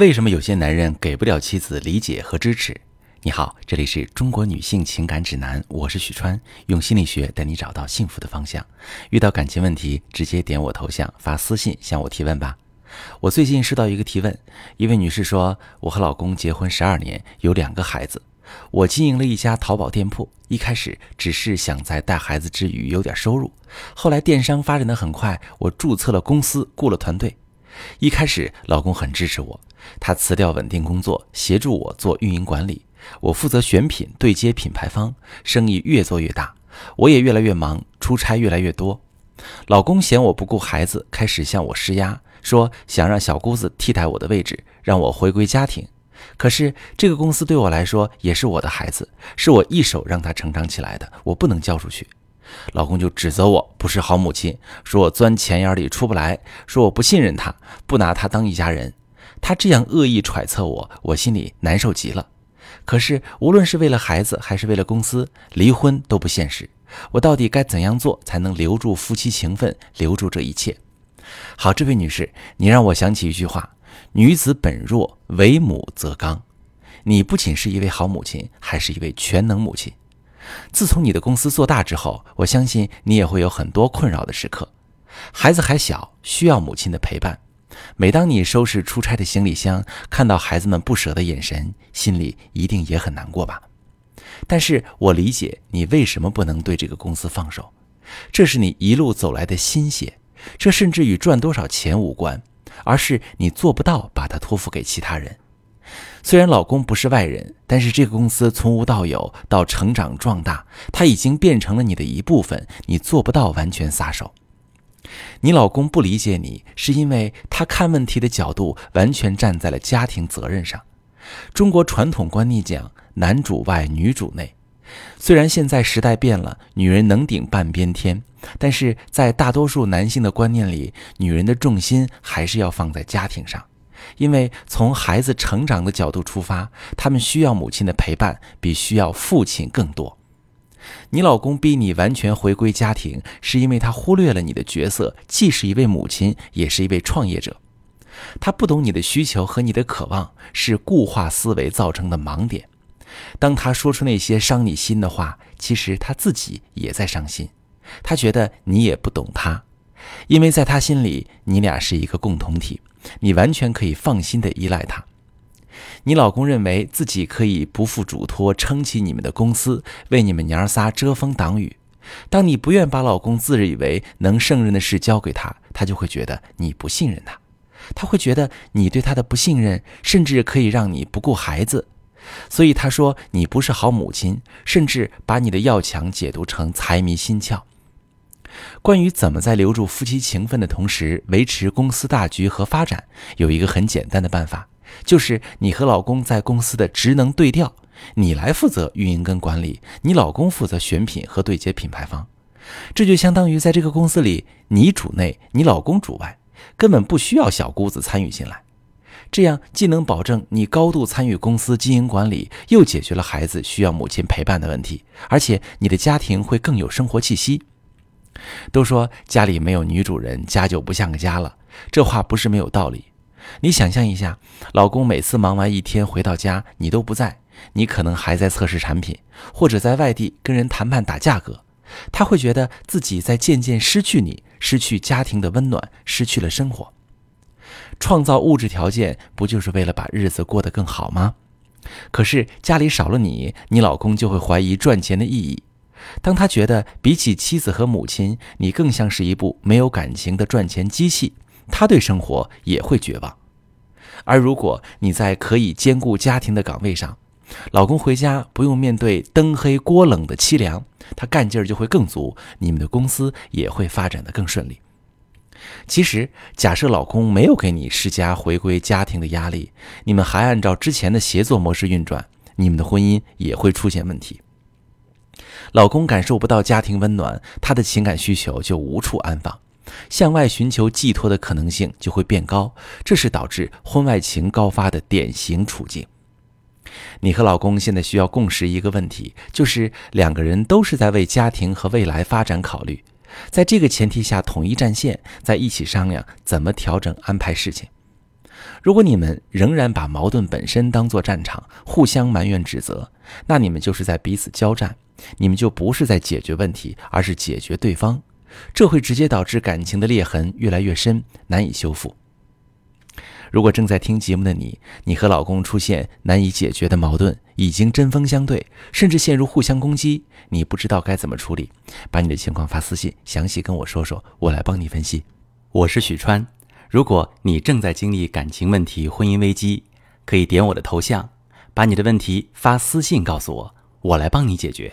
为什么有些男人给不了妻子理解和支持？你好，这里是中国女性情感指南，我是许川，用心理学带你找到幸福的方向。遇到感情问题，直接点我头像发私信向我提问吧。我最近收到一个提问，一位女士说，我和老公结婚十二年，有两个孩子，我经营了一家淘宝店铺，一开始只是想在带孩子之余有点收入，后来电商发展的很快，我注册了公司，雇了团队。一开始，老公很支持我，他辞掉稳定工作，协助我做运营管理，我负责选品，对接品牌方，生意越做越大，我也越来越忙，出差越来越多。老公嫌我不顾孩子，开始向我施压，说想让小姑子替代我的位置，让我回归家庭。可是这个公司对我来说也是我的孩子，是我一手让他成长起来的，我不能交出去。老公就指责我不是好母亲，说我钻钱眼里出不来，说我不信任他，不拿他当一家人。他这样恶意揣测我，我心里难受极了。可是无论是为了孩子还是为了公司，离婚都不现实。我到底该怎样做才能留住夫妻情分，留住这一切？好，这位女士，你让我想起一句话：女子本弱，为母则刚。你不仅是一位好母亲，还是一位全能母亲。自从你的公司做大之后，我相信你也会有很多困扰的时刻。孩子还小，需要母亲的陪伴。每当你收拾出差的行李箱，看到孩子们不舍的眼神，心里一定也很难过吧？但是我理解你为什么不能对这个公司放手，这是你一路走来的心血，这甚至与赚多少钱无关，而是你做不到把它托付给其他人。虽然老公不是外人，但是这个公司从无到有到成长壮大，他已经变成了你的一部分，你做不到完全撒手。你老公不理解你，是因为他看问题的角度完全站在了家庭责任上。中国传统观念讲男主外女主内，虽然现在时代变了，女人能顶半边天，但是在大多数男性的观念里，女人的重心还是要放在家庭上。因为从孩子成长的角度出发，他们需要母亲的陪伴比需要父亲更多。你老公逼你完全回归家庭，是因为他忽略了你的角色，既是一位母亲，也是一位创业者。他不懂你的需求和你的渴望，是固化思维造成的盲点。当他说出那些伤你心的话，其实他自己也在伤心。他觉得你也不懂他，因为在他心里，你俩是一个共同体。你完全可以放心的依赖他。你老公认为自己可以不负嘱托，撑起你们的公司，为你们娘儿仨遮风挡雨。当你不愿把老公自以为能胜任的事交给他，他就会觉得你不信任他。他会觉得你对他的不信任，甚至可以让你不顾孩子。所以他说你不是好母亲，甚至把你的要强解读成财迷心窍。关于怎么在留住夫妻情分的同时维持公司大局和发展，有一个很简单的办法，就是你和老公在公司的职能对调，你来负责运营跟管理，你老公负责选品和对接品牌方。这就相当于在这个公司里，你主内，你老公主外，根本不需要小姑子参与进来。这样既能保证你高度参与公司经营管理，又解决了孩子需要母亲陪伴的问题，而且你的家庭会更有生活气息。都说家里没有女主人，家就不像个家了。这话不是没有道理。你想象一下，老公每次忙完一天回到家，你都不在，你可能还在测试产品，或者在外地跟人谈判打价格，他会觉得自己在渐渐失去你，失去家庭的温暖，失去了生活。创造物质条件不就是为了把日子过得更好吗？可是家里少了你，你老公就会怀疑赚钱的意义。当他觉得比起妻子和母亲，你更像是一部没有感情的赚钱机器，他对生活也会绝望。而如果你在可以兼顾家庭的岗位上，老公回家不用面对灯黑锅冷的凄凉，他干劲儿就会更足，你们的公司也会发展的更顺利。其实，假设老公没有给你施加回归家庭的压力，你们还按照之前的协作模式运转，你们的婚姻也会出现问题。老公感受不到家庭温暖，他的情感需求就无处安放，向外寻求寄托的可能性就会变高，这是导致婚外情高发的典型处境。你和老公现在需要共识一个问题，就是两个人都是在为家庭和未来发展考虑，在这个前提下统一战线，在一起商量怎么调整安排事情。如果你们仍然把矛盾本身当作战场，互相埋怨指责，那你们就是在彼此交战，你们就不是在解决问题，而是解决对方。这会直接导致感情的裂痕越来越深，难以修复。如果正在听节目的你，你和老公出现难以解决的矛盾，已经针锋相对，甚至陷入互相攻击，你不知道该怎么处理，把你的情况发私信，详细跟我说说，我来帮你分析。我是许川，如果你正在经历感情问题、婚姻危机，可以点我的头像，把你的问题发私信告诉我，我来帮你解决。